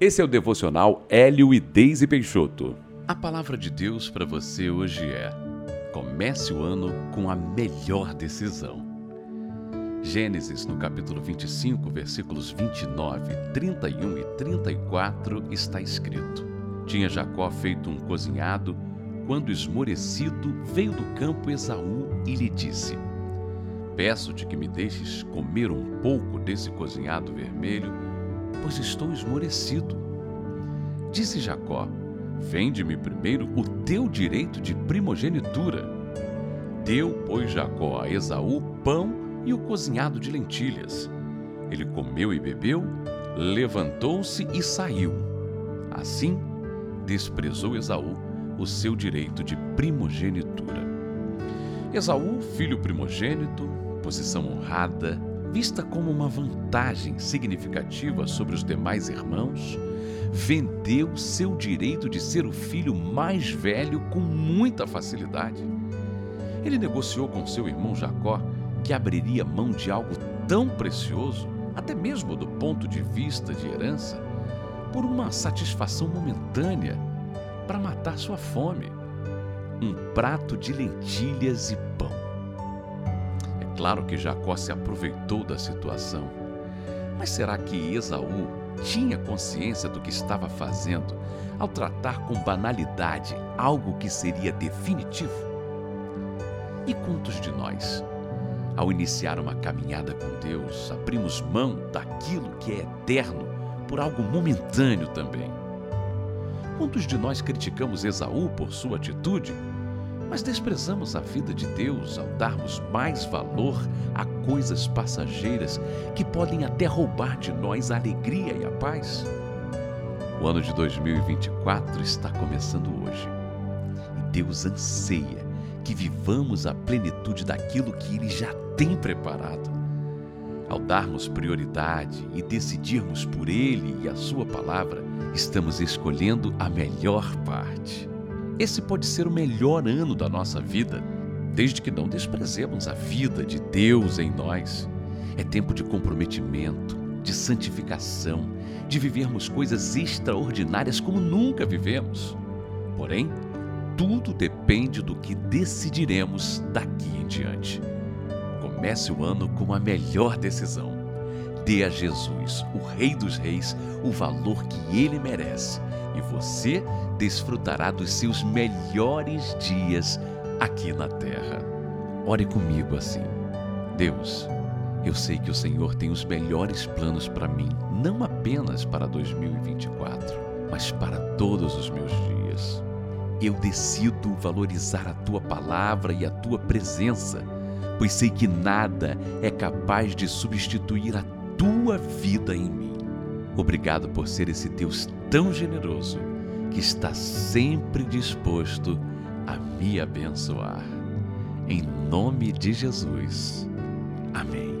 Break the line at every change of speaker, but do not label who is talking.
Esse é o devocional Hélio e Deise Peixoto. A palavra de Deus para você hoje é: comece o ano com a melhor decisão. Gênesis, no capítulo 25, versículos 29, 31 e 34, está escrito: Tinha Jacó feito um cozinhado, quando esmorecido veio do campo Esaú e lhe disse: Peço-te que me deixes comer um pouco desse cozinhado vermelho pois estou esmorecido. Disse Jacó: Vende-me primeiro o teu direito de primogenitura. Deu, pois, Jacó a Esaú pão e o cozinhado de lentilhas. Ele comeu e bebeu, levantou-se e saiu. Assim, desprezou Esaú o seu direito de primogenitura. Esaú, filho primogênito, posição honrada, vista como uma vantagem significativa sobre os demais irmãos, vendeu seu direito de ser o filho mais velho com muita facilidade. Ele negociou com seu irmão Jacó que abriria mão de algo tão precioso, até mesmo do ponto de vista de herança, por uma satisfação momentânea para matar sua fome. Um prato de lentilhas e pão. Claro que Jacó se aproveitou da situação. Mas será que Esaú tinha consciência do que estava fazendo ao tratar com banalidade algo que seria definitivo? E quantos de nós, ao iniciar uma caminhada com Deus, abrimos mão daquilo que é eterno por algo momentâneo também? Quantos de nós criticamos Esaú por sua atitude? Mas desprezamos a vida de Deus ao darmos mais valor a coisas passageiras que podem até roubar de nós a alegria e a paz. O ano de 2024 está começando hoje e Deus anseia que vivamos a plenitude daquilo que Ele já tem preparado. Ao darmos prioridade e decidirmos por Ele e a Sua palavra, estamos escolhendo a melhor parte. Esse pode ser o melhor ano da nossa vida, desde que não desprezemos a vida de Deus em nós. É tempo de comprometimento, de santificação, de vivermos coisas extraordinárias como nunca vivemos. Porém, tudo depende do que decidiremos daqui em diante. Comece o ano com a melhor decisão. Dê a Jesus, o Rei dos Reis, o valor que ele merece e você desfrutará dos seus melhores dias aqui na terra. Ore comigo assim. Deus, eu sei que o Senhor tem os melhores planos para mim, não apenas para 2024, mas para todos os meus dias. Eu decido valorizar a tua palavra e a tua presença, pois sei que nada é capaz de substituir a tua vida em mim. Obrigado por ser esse Deus tão generoso que está sempre disposto a me abençoar. Em nome de Jesus. Amém.